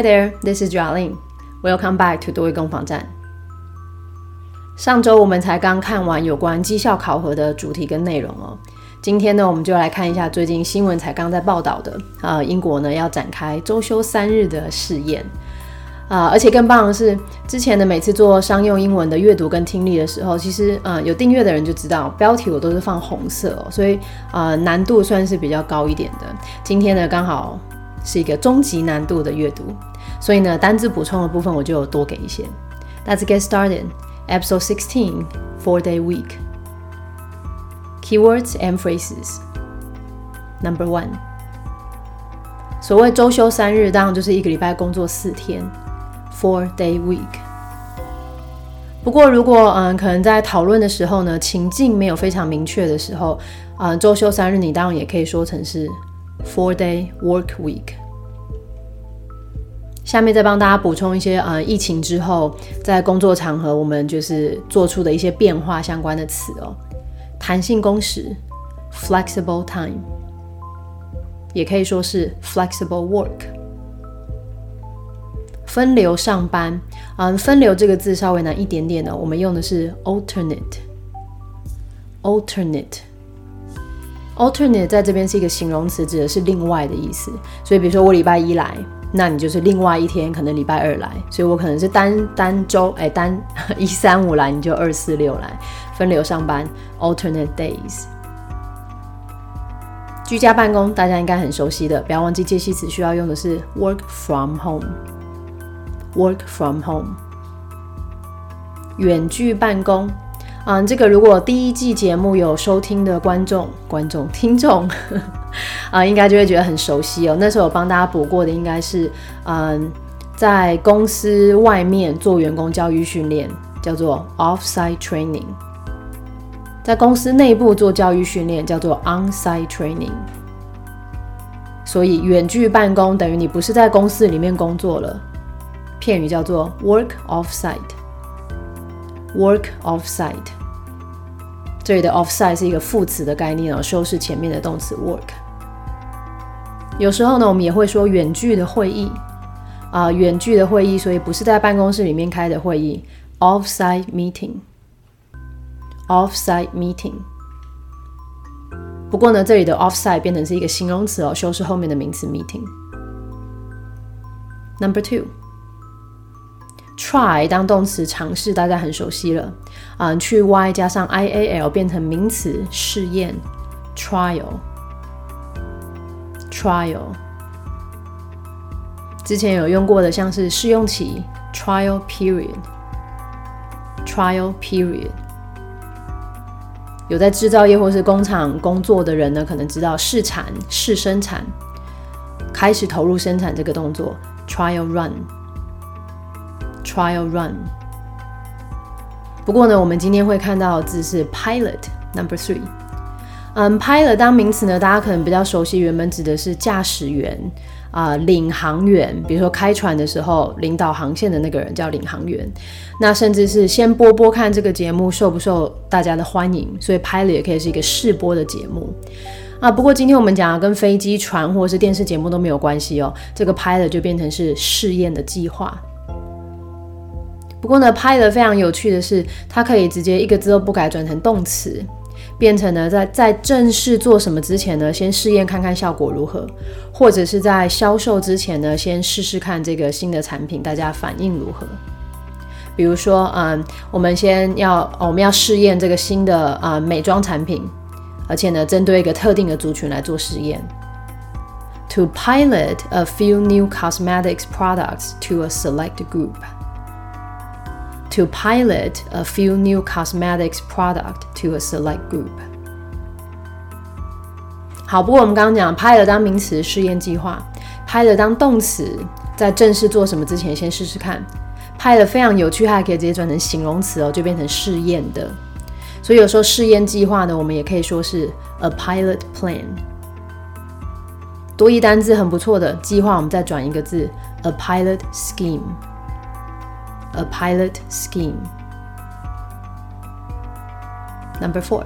Hi there, this is Jolin. Welcome back to 多位攻防战。上周我们才刚看完有关绩效考核的主题跟内容哦。今天呢，我们就来看一下最近新闻才刚在报道的啊，英国呢要展开周休三日的试验啊，而且更棒的是，之前的每次做商用英文的阅读跟听力的时候，其实嗯有订阅的人就知道标题我都是放红色哦，所以啊难度算是比较高一点的。今天呢刚好是一个终极难度的阅读，所以呢单字补充的部分我就多给一些。Let's get started. Episode sixteen, four day week. Keywords and phrases. Number one，所谓周休三日，当然就是一个礼拜工作四天，four day week。不过，如果嗯，可能在讨论的时候呢，情境没有非常明确的时候，啊，周休三日，你当然也可以说成是 four day work week。 下面再帮大家补充一些呃，疫情之后在工作场合我们就是做出的一些变化相关的词哦。弹性工时 （flexible time） 也可以说是 flexible work。分流上班，嗯，分流这个字稍微难一点点的，我们用的是 alternate。alternate，alternate 在这边是一个形容词，指的是另外的意思。所以，比如说我礼拜一来，那你就是另外一天，可能礼拜二来。所以我可能是单单周，哎，单一三五来，你就二四六来。分流上班，alternate days。居家办公，大家应该很熟悉的，不要忘记介系词需要用的是 work from home。work from home。远距办公，啊，这个如果第一季节目有收听的观众、观众、听众，啊，应该就会觉得很熟悉哦。那时候我帮大家补过的应该是，嗯，在公司外面做员工教育训练，叫做 offsite training。在公司内部做教育训练叫做 on-site training，所以远距办公等于你不是在公司里面工作了。片语叫做 work off-site，work off-site。这里的 off-site 是一个副词的概念哦，修饰前面的动词 work。有时候呢，我们也会说远距的会议啊，远距的会议，所以不是在办公室里面开的会议，off-site meeting。Offsite meeting。不过呢，这里的 offsite 变成是一个形容词哦，修饰后面的名词 meeting。Number two，try 当动词尝试，大家很熟悉了啊，去 y 加上 i a l 变成名词试验 trial Trial，。之前有用过的像是试用期 trial period，trial period。有在制造业或是工厂工作的人呢，可能知道试产、试生产、开始投入生产这个动作，trial run，trial run。不过呢，我们今天会看到的字是 pilot，number three。嗯，pilot 当名词呢，大家可能比较熟悉，原本指的是驾驶员。啊，领航员，比如说开船的时候，领导航线的那个人叫领航员。那甚至是先播播看这个节目受不受大家的欢迎，所以拍了也可以是一个试播的节目啊。不过今天我们讲的跟飞机、船或是电视节目都没有关系哦。这个拍了就变成是试验的计划。不过呢，拍了非常有趣的是，它可以直接一个字都不改转成动词。变成呢，在在正式做什么之前呢，先试验看看效果如何，或者是在销售之前呢，先试试看这个新的产品大家反应如何。比如说，嗯，我们先要我们要试验这个新的啊美妆产品，而且呢，针对一个特定的族群来做试验。To pilot a few new cosmetics products to a select group. To pilot a few new cosmetics product to a select group。好，不过我们刚刚讲 pilot 当名词，试验计划；pilot 当动词，在正式做什么之前先试试看。pilot 非常有趣，还可以直接转成形容词哦，就变成试验的。所以有时候试验计划呢，我们也可以说是 a pilot plan。多一单字很不错的计划，我们再转一个字，a pilot scheme。A pilot scheme. Number four.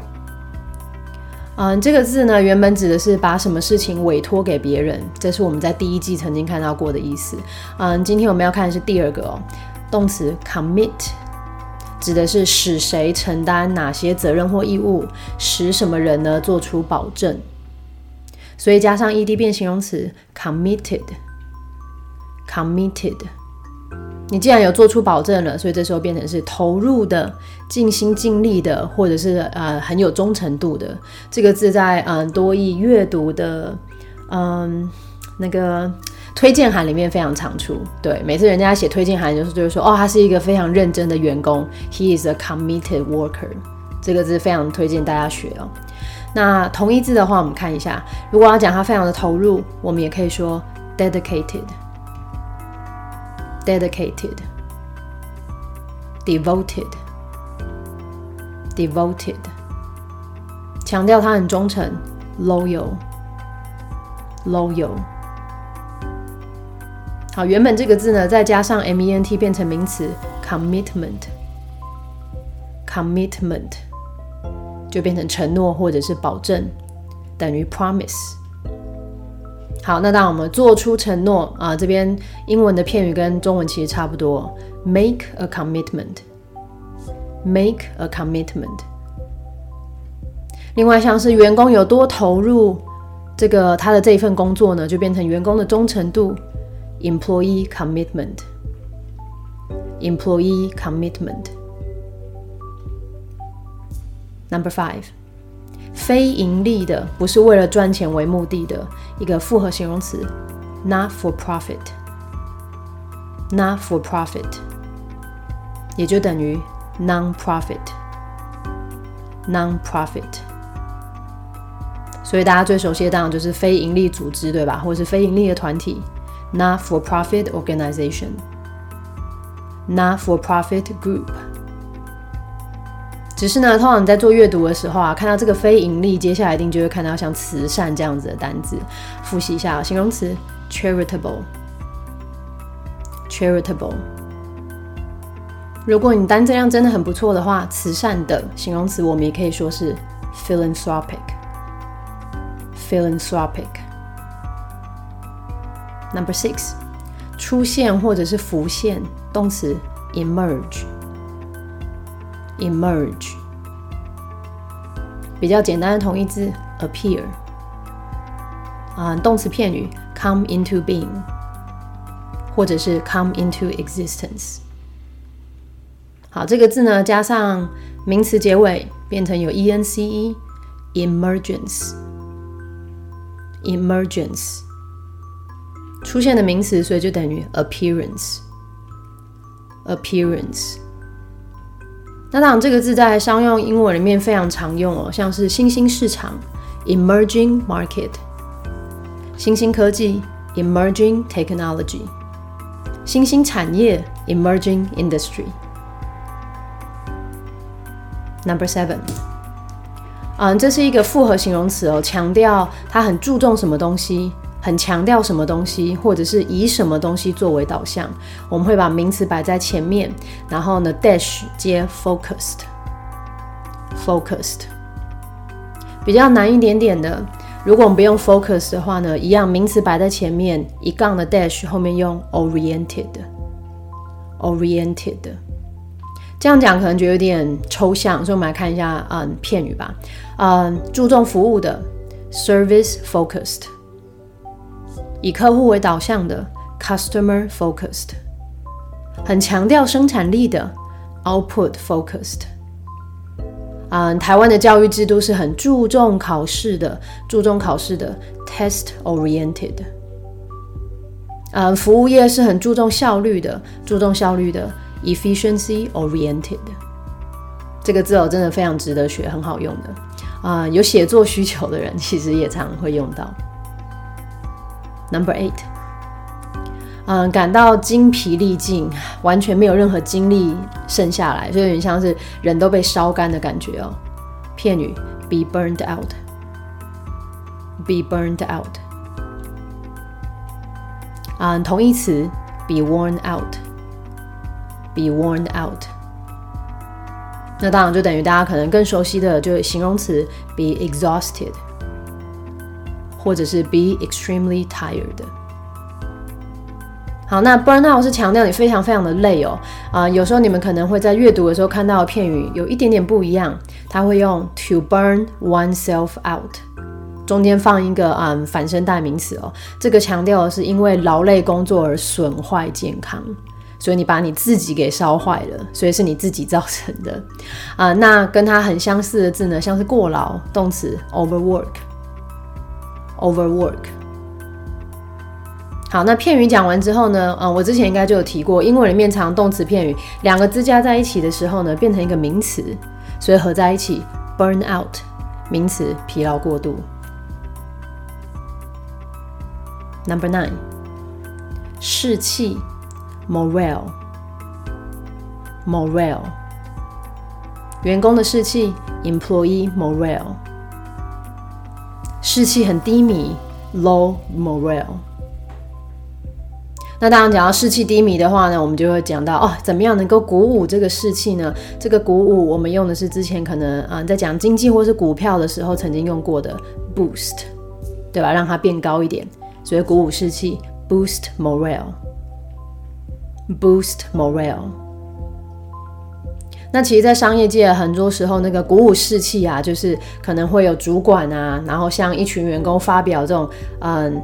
嗯，这个字呢，原本指的是把什么事情委托给别人，这是我们在第一季曾经看到过的意思。嗯，今天我们要看的是第二个哦，动词 commit，指的是使谁承担哪些责任或义务，使什么人呢做出保证。所以加上 ed 变形容词 committed，committed。你既然有做出保证了，所以这时候变成是投入的、尽心尽力的，或者是呃很有忠诚度的。这个字在嗯多义阅读的嗯那个推荐函里面非常常出。对，每次人家写推荐函就是就是说哦，他是一个非常认真的员工，He is a committed worker。这个字非常推荐大家学哦。那同义字的话，我们看一下，如果要讲他非常的投入，我们也可以说 dedicated。dedicated, devoted, devoted，强调他很忠诚，loyal, loyal。好，原本这个字呢，再加上 ment 变成名词 commitment, commitment，就变成承诺或者是保证，等于 promise。 好，那当我们做出承诺啊，这边英文的片语跟中文其实差不多，make a commitment，make a commitment。另外像是员工有多投入这个他的这一份工作呢，就变成员工的忠诚度，employee commitment，employee commitment。Number five。非盈利的，不是为了赚钱为目的的一个复合形容词，not for profit，not for profit，也就等于 non-profit，non-profit。所以大家最熟悉的当然就是非盈利组织，对吧？或者是非盈利的团体，not for profit organization，not for profit group。只是呢，通常你在做阅读的时候啊，看到这个非盈利，接下来一定就会看到像慈善这样子的单字。复习一下形容词：charitable，charitable。如果你单字量真的很不错的话，慈善的形容词我们也可以说是 philanthropic，philanthropic。Number six，出现或者是浮现，动词 emerge。emerge，比较简单的同义字 appear，啊，动词片语 come into being，或者是 come into existence。好，这个字呢加上名词结尾变成有 e n c e，emergence，emergence，出现的名词，所以就等于 appearance，appearance。 那当然，这个字在商用英文里面非常常用哦，像是新兴市场 （emerging market）、新兴科技 （emerging technology）、新兴产业 （emerging industry）。Number seven，嗯，这是一个复合形容词哦，强调它很注重什么东西。很强调什么东西，或者是以什么东西作为导向，我们会把名词摆在前面，然后呢，dash 接 focused，focused 比较难一点点的。如果我们不用 focus 的话呢，一样名词摆在前面，一杠的 dash 后面用 oriented，oriented。这样讲可能觉得有点抽象，所以我们来看一下，嗯，片语吧。嗯，注重服务的 service focused。以客户为导向的 customer focused，很强调生产力的 output focused。嗯，台湾的教育制度是很注重考试的，注重考试的 test oriented。嗯，服务业是很注重效率的，注重效率的 efficiency oriented。这个字哦，真的非常值得学，很好用的。啊，有写作需求的人其实也常会用到。Number eight，嗯，感到精疲力尽，完全没有任何精力剩下来，就有点像是人都被烧干的感觉哦。片语 be burned out，be burned out。嗯，同义词 be worn out，be worn out。那当然就等于大家可能更熟悉的，就是形容词 be exhausted，或者是 be extremely tired。好，那 burn out 是强调你非常非常的累哦。啊，有时候你们可能会在阅读的时候看到的片语有一点点不一样，它会用 to burn oneself out，中间放一个嗯反身代名词哦。这个强调的是因为劳累工作而损坏健康。所以你把你自己给烧坏了，所以是你自己造成的啊。那跟它很相似的字呢，像是过劳，动词 overwork Overwork。好，那片语讲完之后呢，啊，我之前应该就有提过，英文里面常动词片语两个字加在一起的时候呢，变成一个名词，所以合在一起 burn out，名词疲劳过度。Number nine，士气。Morale, morale，员工的士气，employee morale，士气很低迷，low morale。那当然讲到士气低迷的话呢，我们就会讲到哦，怎么样能够鼓舞这个士气呢？这个鼓舞，我们用的是之前可能啊在讲经济或是股票的时候曾经用过的 boost，对吧？让它变高一点，所以鼓舞士气，boost morale。Boost morale。那其实，在商业界，很多时候那个鼓舞士气啊，就是可能会有主管啊，然后向一群员工发表这种嗯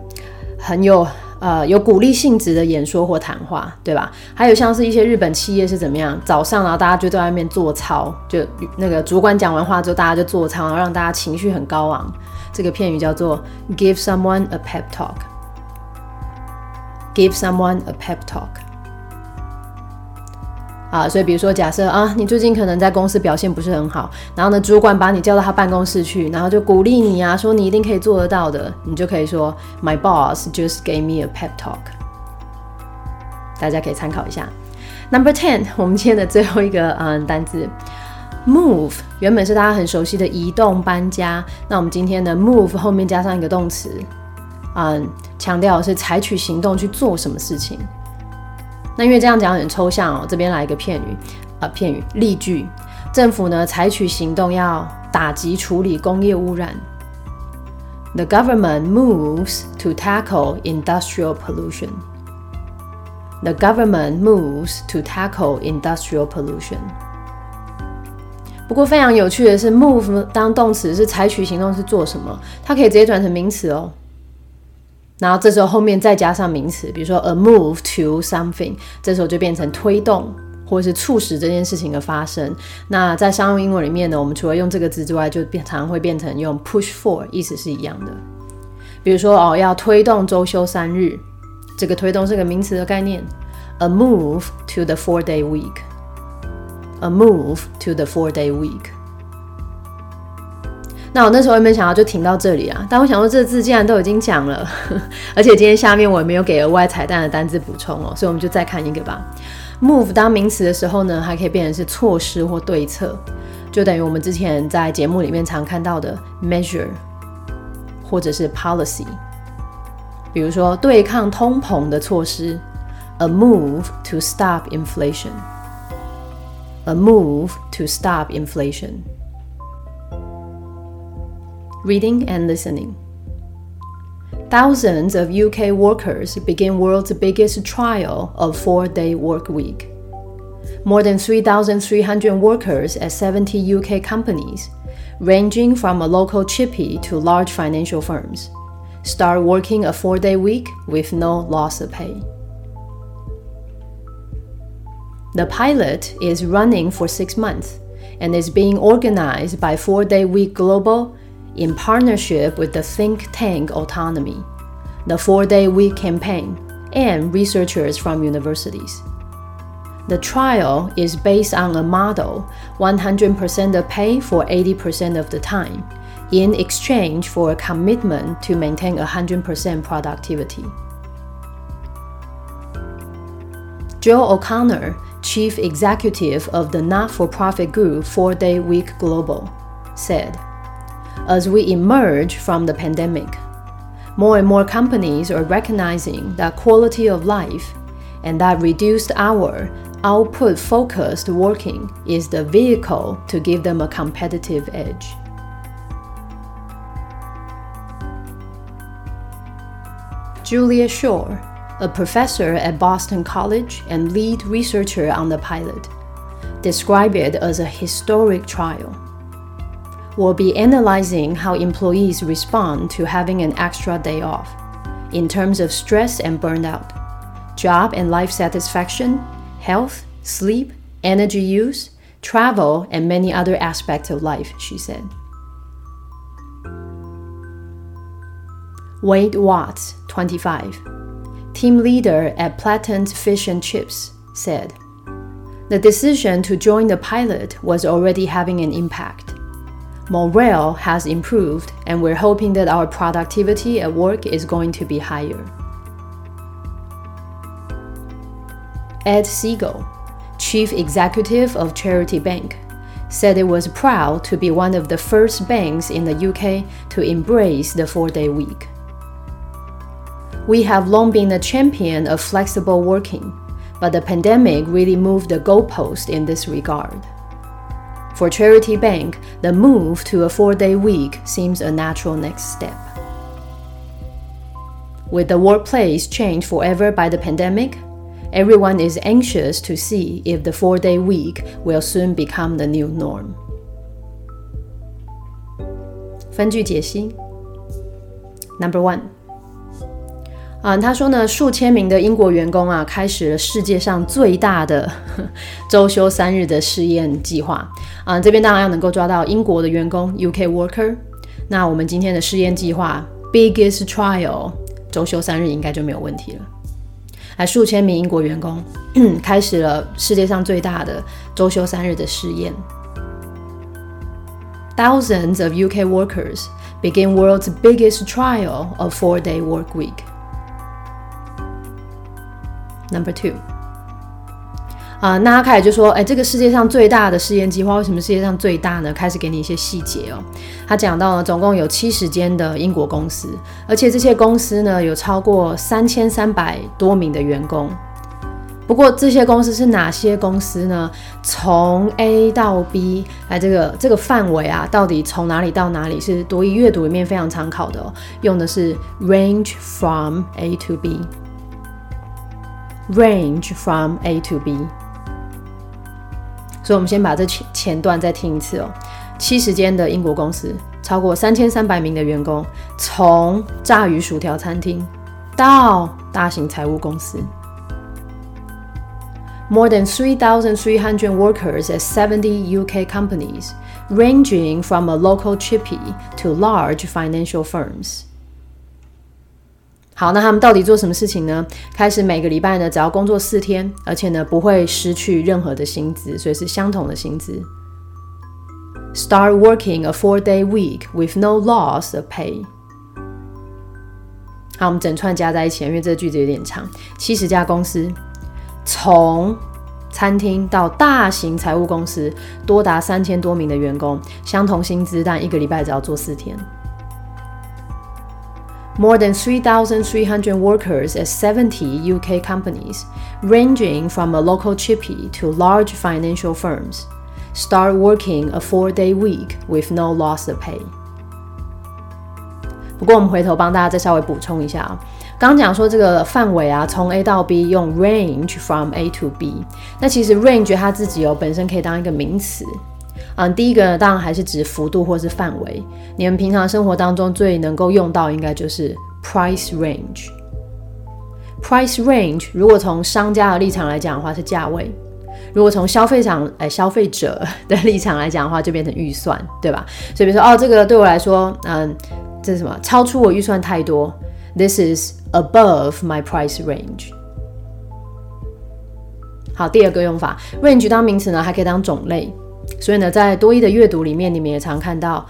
很有呃有鼓励性质的演说或谈话，对吧？还有像是一些日本企业是怎么样，早上然后大家就在外面做操，就那个主管讲完话之后，大家就做操，然后让大家情绪很高昂。这个片语叫做 give someone a pep talk。Give someone a pep talk。啊，所以比如说，假设啊，你最近可能在公司表现不是很好，然后呢，主管把你叫到他办公室去，然后就鼓励你啊，说你一定可以做得到的，你就可以说，My boss just gave me a pep talk。大家可以参考一下。Number ten，我们今天的最后一个嗯单字，move，原本是大家很熟悉的移动、搬家，那我们今天的 move 后面加上一个动词，嗯，强调是采取行动去做什么事情。那因为这样讲很抽象哦，这边来一个片语，呃，片语例句，政府呢采取行动要打击处理工业污染。The government moves to tackle industrial pollution. The government moves to tackle industrial pollution. 不过非常有趣的是，move 当动词是采取行动是做什么，它可以直接转成名词哦。然后这时候后面再加上名词，比如说 a move to something，这时候就变成推动或是促使这件事情的发生。那在商用英文里面呢，我们除了用这个字之外，就变常会变成用 push for，意思是一样的。比如说哦，要推动周休三日，这个推动是个名词的概念，a move to the four-day week，a move to the four-day week。那我那时候也没想到就停到这里啊，但我想说这字既然都已经讲了，而且今天下面我也没有给额外彩蛋的单字补充哦，所以我们就再看一个吧。Move 当名词的时候呢，还可以变成是措施或对策，就等于我们之前在节目里面常看到的 measure 或者是 policy。比如说对抗通膨的措施，a move to stop inflation，a move to stop inflation。Reading and listening. Thousands of UK workers begin world's biggest trial of four-day work week. More than 3,300 workers at 70 UK companies, ranging from a local chippy to large financial firms, start working a four-day week with no loss of pay. The pilot is running for six months and is being organized by Four Day Week Global in partnership with the think tank Autonomy, the four day week campaign, and researchers from universities. The trial is based on a model 100% of pay for 80% of the time, in exchange for a commitment to maintain 100% productivity. Joe O'Connor, chief executive of the not for profit group Four Day Week Global, said, as we emerge from the pandemic. More and more companies are recognizing that quality of life and that reduced hour output focused working is the vehicle to give them a competitive edge. Julia Shore, a professor at Boston College and lead researcher on the pilot, described it as a historic trial. We'll be analyzing how employees respond to having an extra day off in terms of stress and burnout, job and life satisfaction, health, sleep, energy use, travel, and many other aspects of life, she said. Wade Watts, 25, team leader at Platten's Fish and Chips, said, The decision to join the pilot was already having an impact. Morale has improved, and we're hoping that our productivity at work is going to be higher. Ed Siegel, chief executive of Charity Bank, said it was proud to be one of the first banks in the UK to embrace the four day week. We have long been a champion of flexible working, but the pandemic really moved the goalpost in this regard. For Charity Bank, the move to a four day week seems a natural next step. With the workplace changed forever by the pandemic, everyone is anxious to see if the four day week will soon become the new norm. 分句解析 Number one 啊，他说呢，数千名的英国员工啊，开始了世界上最大的 周休三日的试验计划啊。这边当然要能够抓到英国的员工 （UK worker）。那我们今天的试验计划 （Biggest Trial） 周休三日应该就没有问题了。还数千名英国员工 开始了世界上最大的周休三日的试验。Thousands of UK workers begin world's biggest trial of four-day work week. Number two，啊，那他开始就说，哎，这个世界上最大的试验计划，为什么世界上最大呢？开始给你一些细节哦。他讲到了，总共有七十间的英国公司，而且这些公司呢，有超过三千三百多名的员工。不过这些公司是哪些公司呢？从 A 到 B，哎，这个这个范围啊，到底从哪里到哪里？是多益阅读里面非常常考的，哦，用的是 range from A to B。Range from A to B，所以我们先把这前前段再听一次哦。七十间的英国公司，超过三千三百名的员工，从炸鱼薯条餐厅到大型财务公司。More than three thousand three hundred workers at seventy UK companies, ranging from a local chippy to large financial firms. 好，那他们到底做什么事情呢？开始每个礼拜呢，只要工作四天，而且呢不会失去任何的薪资，所以是相同的薪资。Start working a four-day week with no loss of pay。好，我们整串加在一起，因为这个句子有点长。七十家公司，从餐厅到大型财务公司，多达三千多名的员工，相同薪资，但一个礼拜只要做四天。more than 3,300 workers at 70 UK companies, ranging from a local chippy to large financial firms, start working a four-day week with no loss of pay. 不过我们回头帮大家再稍微补充一下啊，刚刚讲说这个范围啊，从 A 到 B 用 range from A to B，那其实 range 它自己哦本身可以当一个名词。 嗯，第一个呢，当然还是指幅度或是范围。你们平常生活当中最能够用到，应该就是 price range。price range 如果从商家的立场来讲的话，是价位；如果从消费场哎消费者的立场来讲的话，就变成预算，对吧？所以比如说，哦，这个对我来说，嗯，这是什么？超出我预算太多，this is above my price range。好，第二个用法，range 当名词呢，还可以当种类。所以呢，在多义的阅读里面，你们也常看到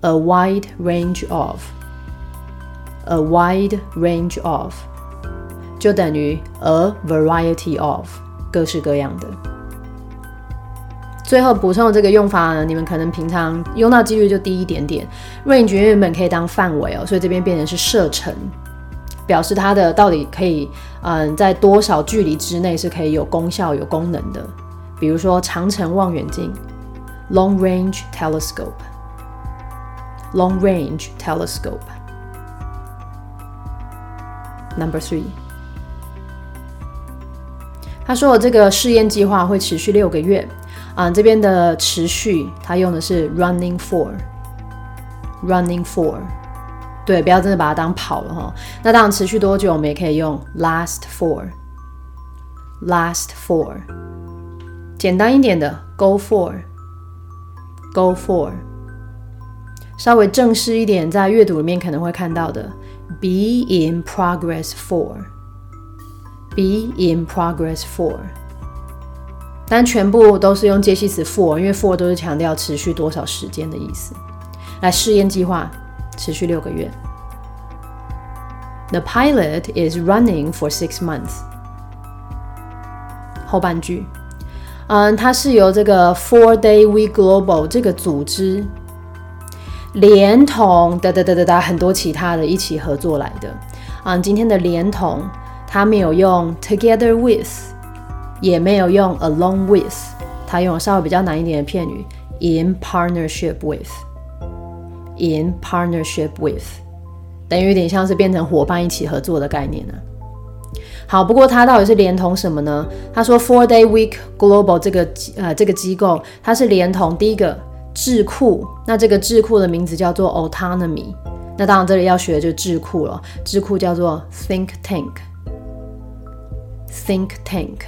a wide range of，a wide range of，就等于 a variety of，各式各样的。最后补充的这个用法呢，你们可能平常用到几率就低一点点。range 原本可以当范围哦，所以这边变成是射程表示它的到底可以嗯在多少距离之内是可以有功效、有功能的。比如说长城望远镜 （long range telescope），long range telescope。Number three，他说这个试验计划会持续六个月。啊，这边的持续，它用的是 running for，running for，对，不要真的把它当跑了哈。那当然持续多久，我们也可以用 last for，last for。简单一点的 go Go for。稍微正式一点，在阅读里面可能会看到的 be in progress for，be in progress for。但全部都是用介系词 for，因为 for 都是强调持续多少时间的意思。来，试验计划持续六个月。The pilot is running for six months。后半句，嗯，它是由这个 Four Day We Global 这个组织，连同哒哒哒哒哒很多其他的一起合作来的。嗯，今天的连同，它没有用 together with。也没有用 along with，它用了稍微比较难一点的片语 in partnership with，in partnership with，等于有点像是变成伙伴一起合作的概念呢。好，不过它到底是连同什么呢？他说 Four Day Week Global 这个呃这个机构，它是连同第一个智库，那这个智库的名字叫做 Autonomy，那当然这里要学的就是智库了，智库叫做 Think Tank，Think Tank。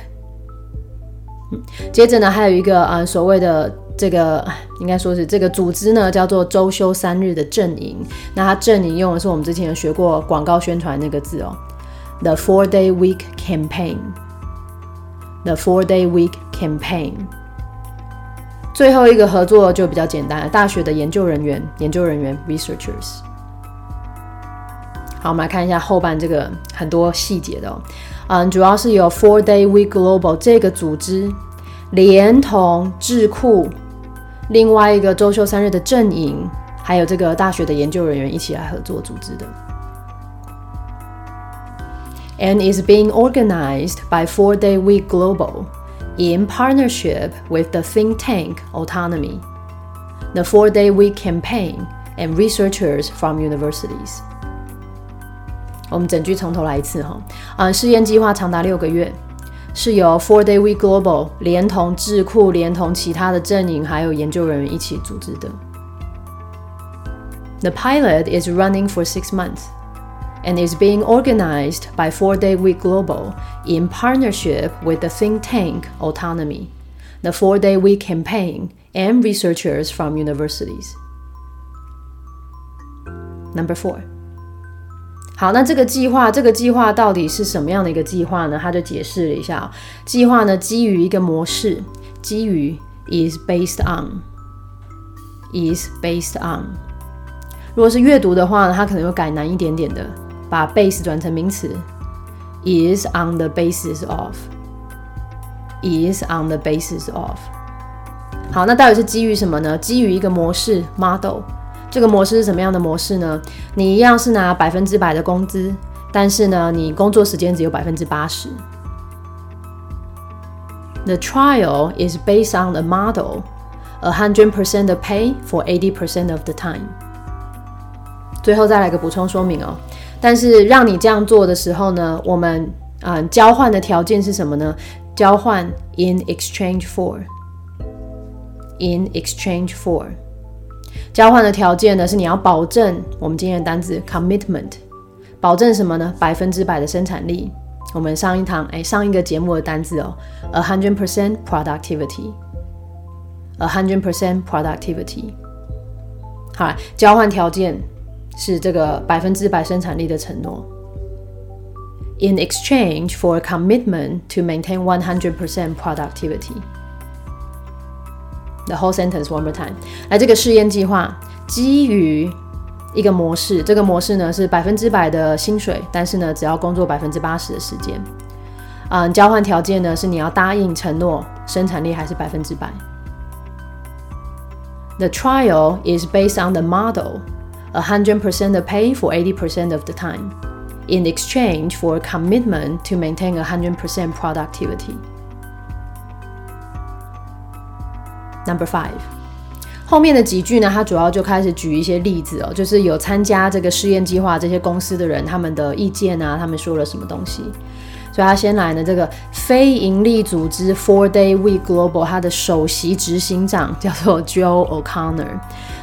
嗯接着呢，还有一个啊，所谓的这个应该说是这个组织呢，叫做周休三日的阵营。那它阵营用的是我们之前有学过广告宣传那个字哦，the four day week campaign，the four day week campaign。最后一个合作就比较简单了，大学的研究人员，研究人员 researchers。好，我们来看一下后半这个很多细节的哦。嗯，主要是由 Four Day Week Global 这个组织连同智库另外一个周休三日的阵营，还有这个大学的研究人员一起来合作组织的。And is being organized by Four Day Week Global in partnership with the think tank Autonomy, the Four Day Week campaign, and researchers from universities. 我们整句从头来一次哈，啊，试验计划长达六个月，是由 Four Day Week Global 连同智库、连同其他的阵营还有研究人员一起组织的。The pilot is running for six months and is being organized by Four Day Week Global in partnership with the think tank Autonomy, the Four Day Week campaign, and researchers from universities. Number four. 好，那这个计划，这个计划到底是什么样的一个计划呢？他就解释了一下，计划呢基于一个模式，基于 is based on，is based on。如果是阅读的话呢，它可能会改难一点点的， 把 base 转成名词，is on the basis of，is on the basis of。好，那到底是基于什么呢？基于一个模式 model。这个模式是什么样的模式呢？你一样是拿百分之百的工资，但是呢，你工作时间只有百分之八十。The trial is based on a model, a hundred percent of pay for eighty percent of the time。最后再来个补充说明哦。 但是让你这样做的时候呢，我们嗯交换的条件是什么呢？交换 in exchange for，in exchange for。交换的条件呢是你要保证我们今天的单字 commitment，保证什么呢？百分之百的生产力。我们上一堂哎上一个节目的单字哦，a hundred percent productivity，a hundred percent productivity。好，交换条件是这个百分之百生产力的承诺。In exchange for a commitment to maintain one hundred percent productivity。The whole sentence one more time。来，这个试验计划基于一个模式，这个模式呢是百分之百的薪水，但是呢只要工作百分之八十的时间。嗯，交换条件呢是你要答应承诺生产力还是百分之百。The trial is based on the model, a hundred percent of pay for eighty percent of the time, in exchange for a commitment to maintain a hundred percent productivity. Number five. 后面的几句呢，他主要就开始举一些例子哦，就是有参加这个试验计划这些公司的人，他们的意见啊，他们说了什么东西。 所以他先来呢，这个非营利组织 Four Day Week Global，它的首席执行长叫做 Joe O'Connor。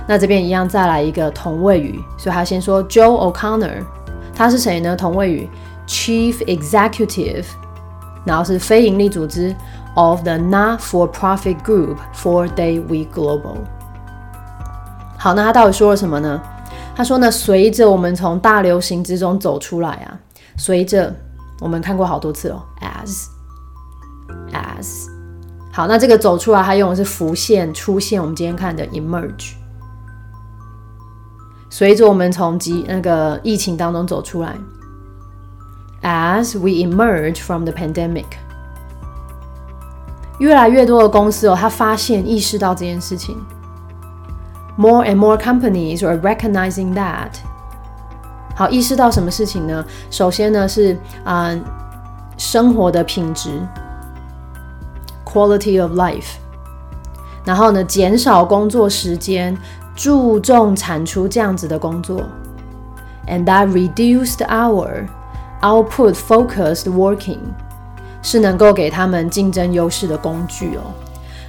那这边一样再来一个同位语，所以他先说 Joe O'Connor，他是谁呢？同位语 Chief Executive，然后是非营利组织 of the Not-for-Profit Group Four Day Week Global。好，那他到底说了什么呢？他说呢，随着我们从大流行之中走出来啊，随着我们看过好多次哦，as，as，好，那这个走出来，它用的是浮现、出现。我们今天看的 emerge，随着我们从疾那个疫情当中走出来，as we emerge from the pandemic，越来越多的公司哦，他发现、意识到这件事情。More and more companies are recognizing that。好，意识到什么事情呢？首先呢是啊，生活的品质，quality of life。然后呢，减少工作时间，注重产出这样子的工作。And that reduced hour output focused working 是能够给他们竞争优势的工具哦。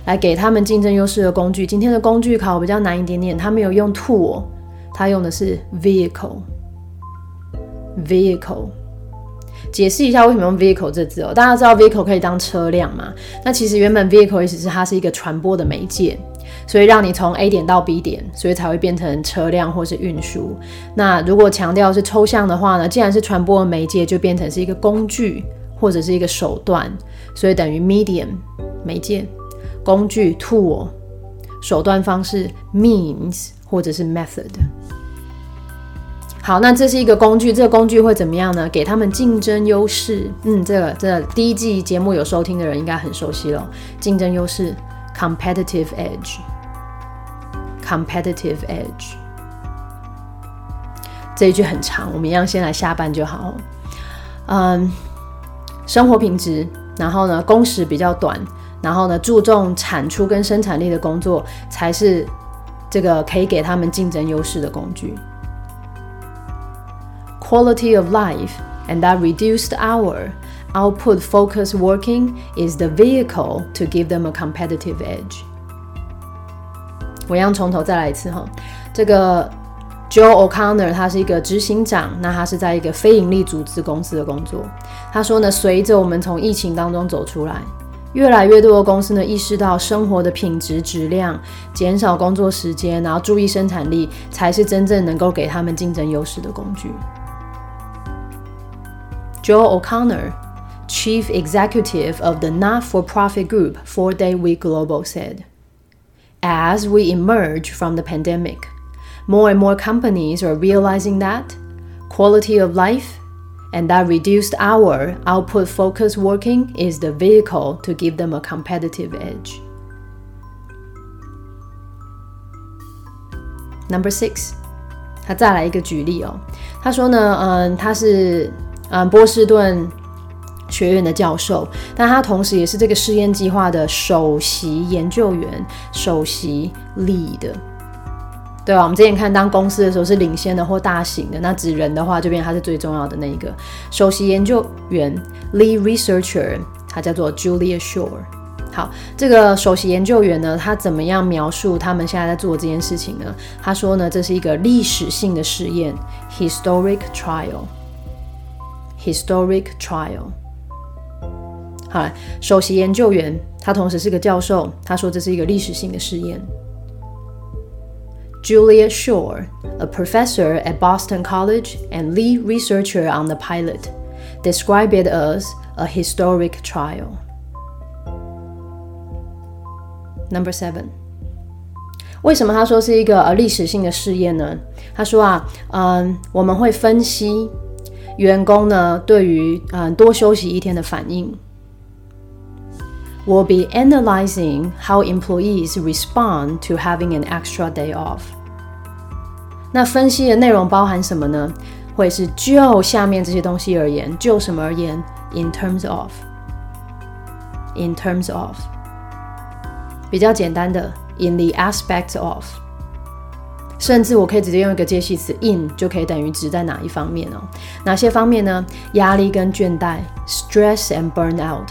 来给他们竞争优势的工具。今天的工具考比较难一点点，他没有用 tool，他用的是 vehicle。vehicle，解释一下为什么用 vehicle 这字哦。大家知道 vehicle 可以当车辆嘛？那其实原本 vehicle 意思是它是一个传播的媒介，所以让你从 A 点到 B 点，所以才会变成车辆或是运输。那如果强调是抽象的话呢？既然是传播的媒介，就变成是一个工具或者是一个手段，所以等于 medium 媒介。工具 tool，手段方式 means 或者是 method。好，那这是一个工具，这个工具会怎么样呢？给他们竞争优势。嗯，这个这第一季节目有收听的人应该很熟悉了。竞争优势 competitive edge，competitive edge。这一句很长，我们一样先来下半就好。嗯，生活品质，然后呢，工时比较短。然后呢，注重产出跟生产力的工作，才是这个可以给他们竞争优势的工具。Quality of life and that reduced hour output focus working is the vehicle to give them a competitive edge。我一样从头再来一次哈，这个 Joe O'Connor 他是一个执行长，那他是在一个非盈利组织公司的工作。他说呢，随着我们从疫情当中走出来。越来越多的公司呢，意识到生活的品质、质量，减少工作时间，然后注意生产力，才是真正能够给他们竞争优势的工具。Joe O'Connor, chief executive of the not-for-profit group Four Day Week Global, said, "As we emerge from the pandemic, more and more companies are realizing that quality of life." and that reduced hour output focused working is the vehicle to give them a competitive edge. Number six，他再来一个举例哦。他说呢，嗯，他是 嗯波士顿学院的教授，但他同时也是这个试验计划的首席研究员，首席 lead。对啊，我们之前看当公司的时候是领先的或大型的，那指人的话这边他是最重要的那一个首席研究员 lead researcher，他叫做 Julia Shore。好，这个首席研究员呢，他怎么样描述他们现在在做这件事情呢？他说呢，这是一个历史性的试验，historic trial） trial，historic trial。好，首席研究员他同时是个教授，他说这是一个历史性的试验。Julia Shore, a professor at Boston College and lead researcher on the pilot, described it as a historic trial. Number seven. 为什么他说是一个呃历史性的试验呢？他说啊，嗯，我们会分析 员工呢对于嗯多休息一天的反应。We'll be analyzing how employees respond to having an extra day off. 那分析的内容包含什么呢？ 会是就下面这些东西而言，就什么而言？In terms of，in terms of，比较简单的，in the aspect of， 甚至我可以直接用一个介系词 in 就可以等于指在哪一方面哦？哪些方面呢？压力跟倦怠，stress and burnout，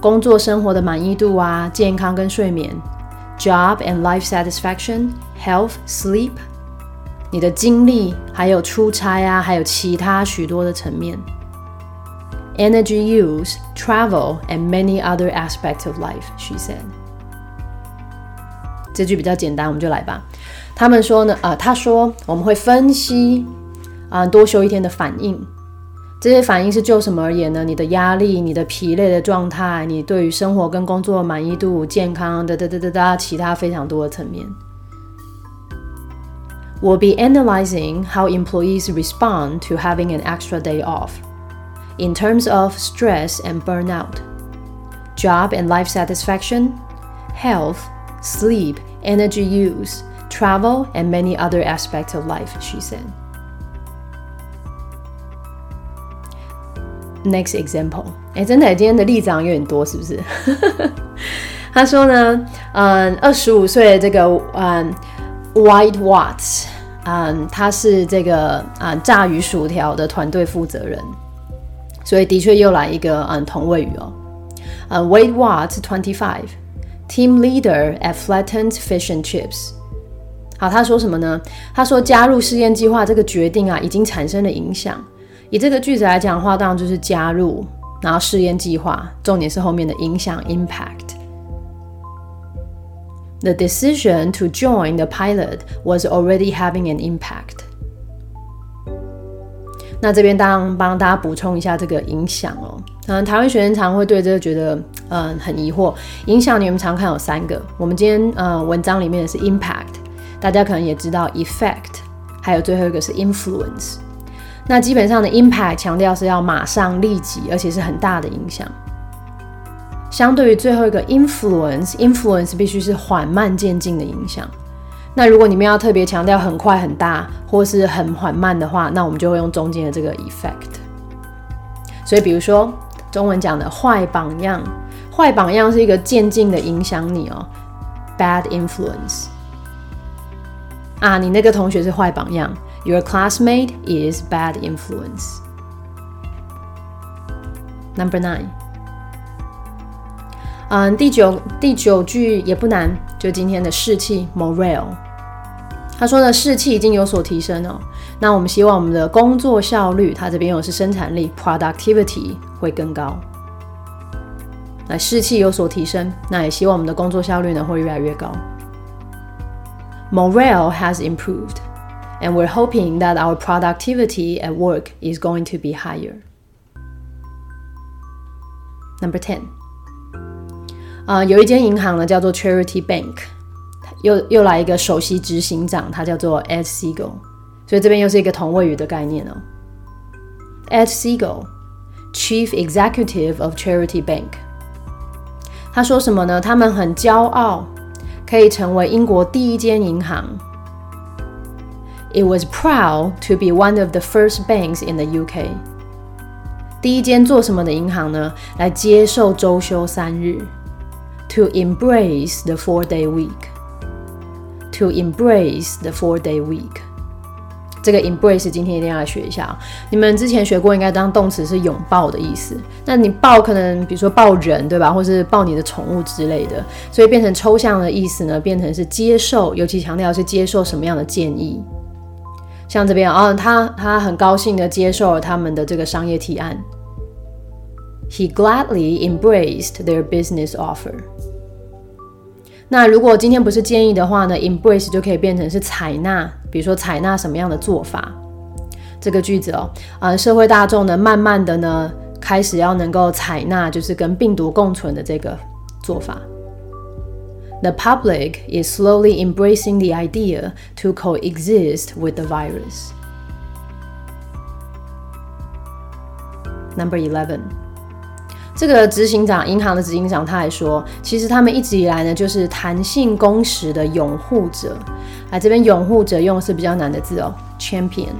工作生活的满意度啊，健康跟睡眠，job and life satisfaction，health sleep。你的精力，还有出差啊，还有其他许多的层面。Energy use, travel, and many other aspects of life, she said. 这句比较简单，我们就来吧。他们说呢，呃，他说我们会分析啊，多休一天的反应。这些反应是就什么而言呢？你的压力、你的疲累的状态、你对于生活跟工作的满意度、健康的哒哒哒哒，其他非常多的层面。We'll be analyzing how employees respond to having an extra day off in terms of stress and burnout, job and life satisfaction, health, sleep, energy use, travel, and many other aspects of life, she said. Next example，哎，真的，今天的例子有点多，是不是？他说呢，嗯，二十五岁的这个，嗯。White Watts，嗯，他是这个啊炸鱼薯条的团队负责人，所以的确又来一个嗯同位语哦。呃，White Watts twenty five team leader at Flattened Fish and Chips。 好，他说什么呢？他说加入试验计划这个决定啊，已经产生了影响。以这个句子来讲的话，当然就是加入，然后试验计划，重点是后面的影响 impact。The decision to join the pilot was already having an impact. 那这边当帮大家补充一下这个影响哦。嗯，台湾学生常会对这个觉得嗯很疑惑。影响你们常看有三个，我们今天呃文章里面的是 impact，大家可能也知道 effect，还有最后一个是 influence。那基本上的 impact 强调是要马上立即，而且是很大的影响。相对于最后一个 influence，influence 必须是缓慢渐进的影响。那如果你们要特别强调很快很大，或是很缓慢的话，那我们就会用中间的这个 effect。所以，比如说中文讲的坏榜样，坏榜样是一个渐进的影响你哦，bad influence。啊，你那个同学是坏榜样，your classmate is bad influence。Number nine。嗯，第九第九句也不难，就今天的士气 morale。他说呢，士气已经有所提升哦。那我们希望我们的工作效率，他这边用的是生产力 productivity 会更高。那士气有所提升，那也希望我们的工作效率呢会越来越高。Morale has improved, and we're hoping that our productivity at work is going to be higher. Number ten. 啊，有一间银行呢，叫做 Charity Bank，又又来一个首席执行长，他叫做 Ed Siegel，所以这边又是一个同位语的概念哦。Ed Siegel，Chief Executive of Charity Bank，他说什么呢？他们很骄傲， 可以成为英国第一间银行。It was proud to be one of the first banks in the UK。第一间做什么的银行呢？来接受周休三日。To embrace the four-day week. To embrace the four-day week. 这个 embrace 今天一定要来学一下。你们之前学过，应该当动词是拥抱的意思。那你抱可能比如说抱人，对吧？或是抱你的宠物之类的。所以变成抽象的意思呢，变成是接受，尤其强调是接受什么样的建议。像这边啊，他他很高兴的接受了他们的这个商业提案。He gladly embraced their business offer. 那如果今天不是建议的话呢？Embrace 就可以变成是采纳，比如说采纳什么样的做法？这个句子哦，啊，社会大众呢，慢慢的呢，开始要能够采纳，就是跟病毒共存的这个做法。The public is slowly embracing the idea to coexist with the virus. Number eleven. 这个执行长，银行的执行长，他还说，其实他们一直以来呢，就是弹性工时的拥护者。啊，这边拥护者用的是比较难的字哦，champion。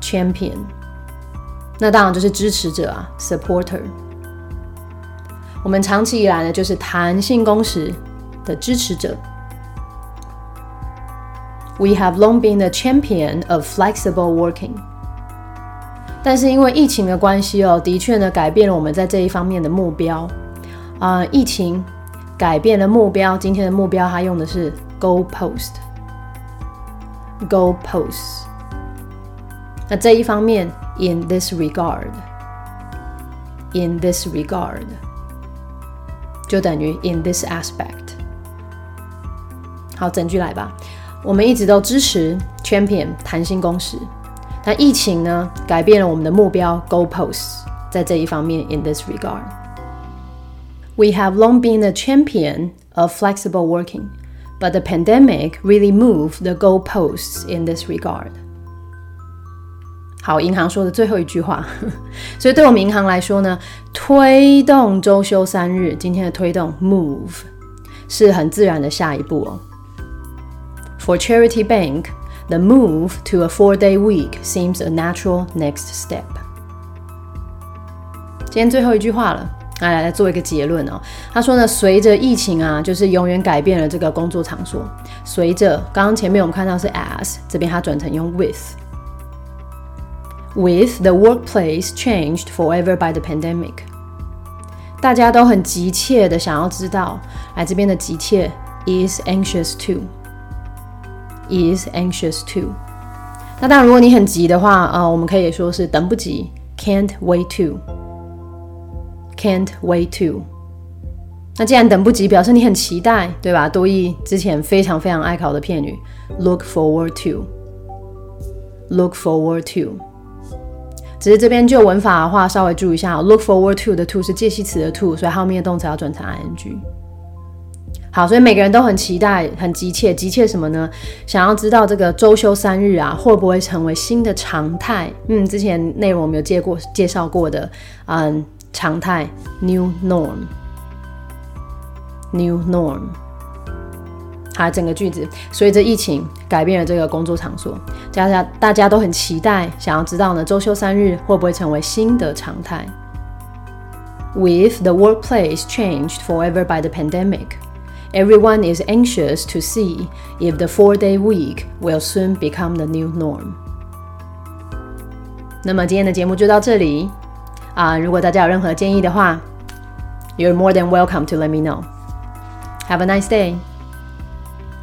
champion，那当然就是支持者啊，supporter。我们长期以来呢，就是弹性工时的支持者。We have long been the champion of flexible working。但是因为疫情的关系哦，的确呢改变了我们在这一方面的目标啊。疫情改变了目标，今天的目标它用的是 goal post。goal post。那这一方面，in this regard，in this regard。就等于 in this aspect。好，整句来吧。我们一直都支持 champion 弹性工时，但疫情呢改变了我们的目标 goalposts。在这一方面，in this regard。We have long been a champion of flexible working, but the pandemic really moved the goalposts in this regard. 好，银行说的最后一句话，所以对我们银行来说呢，推动周休三日，今天的推动 move 是很自然的下一步哦。For Charity Bank, the move to a four-day week seems a natural next step。今天最后一句话了，来来做一个结论哦。他说呢，随着疫情啊，就是永远改变了这个工作场所。随着刚刚前面我们看到是 as，这边它转成用 with。With the workplace changed forever by the pandemic，大家都很急切的想要知道，来这边的急切 is anxious is anxious to。那当然，如果你很急的话，呃，我们可以说是等不及，can't wait to，can't wait to。那既然等不及，表示你很期待，对吧？多益之前非常非常爱考的片语，look forward to，look forward to。只是这边就文法的话，稍微注意一下，look forward to 的 to 是介系词的 to，所以后面的动词要转成 ing。好，所以每个人都很期待、很急切，急切什么呢？想要知道这个周休三日啊，会不会成为新的常态？嗯，之前内容我们有介过、介绍过的，嗯，常态 new norm，new norm。好，整个句子随着疫情改变了这个工作场所，大家大家都很期待，想要知道呢，周休三日会不会成为新的常态？With the workplace changed forever by the pandemic, everyone is anxious to see if the four-day week will soon become the new norm. 那么今天的节目就到这里啊！如果大家有任何建议的话，You're more than welcome to let me know. Have a nice day.